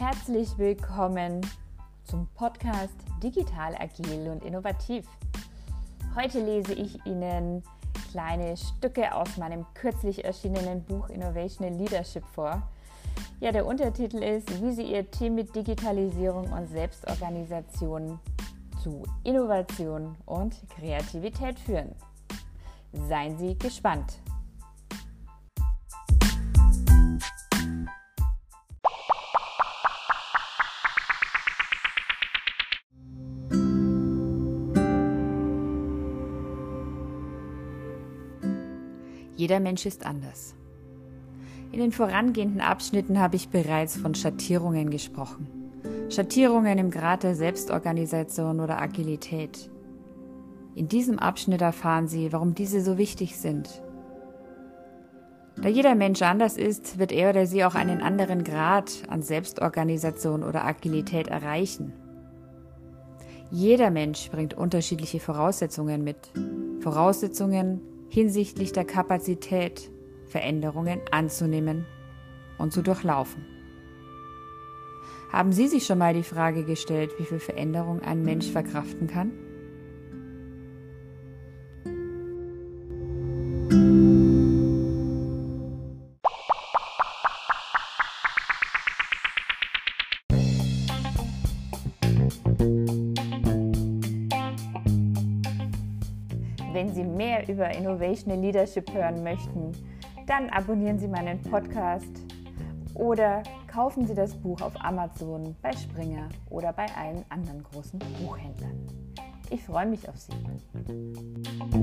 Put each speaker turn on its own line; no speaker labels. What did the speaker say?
Herzlich willkommen zum Podcast Digital Agil und Innovativ. Heute lese ich Ihnen kleine Stücke aus meinem kürzlich erschienenen Buch Innovation in Leadership vor. Ja, der Untertitel ist, wie Sie Ihr Team mit Digitalisierung und Selbstorganisation zu Innovation und Kreativität führen. Seien Sie gespannt. Jeder Mensch ist anders. In den vorangehenden Abschnitten habe ich bereits von Schattierungen gesprochen. Schattierungen im Grad der Selbstorganisation oder Agilität. In diesem Abschnitt erfahren Sie, warum diese so wichtig sind. Da jeder Mensch anders ist, wird er oder sie auch einen anderen Grad an Selbstorganisation oder Agilität erreichen. Jeder Mensch bringt unterschiedliche Voraussetzungen mit. Voraussetzungen, hinsichtlich der Kapazität, Veränderungen anzunehmen und zu durchlaufen. Haben Sie sich schon mal die Frage gestellt, wie viel Veränderung ein Mensch verkraften kann? Wenn Sie mehr über Innovation Leadership hören möchten, dann abonnieren Sie meinen Podcast oder kaufen Sie das Buch auf Amazon, bei Springer oder bei allen anderen großen Buchhändlern. Ich freue mich auf Sie.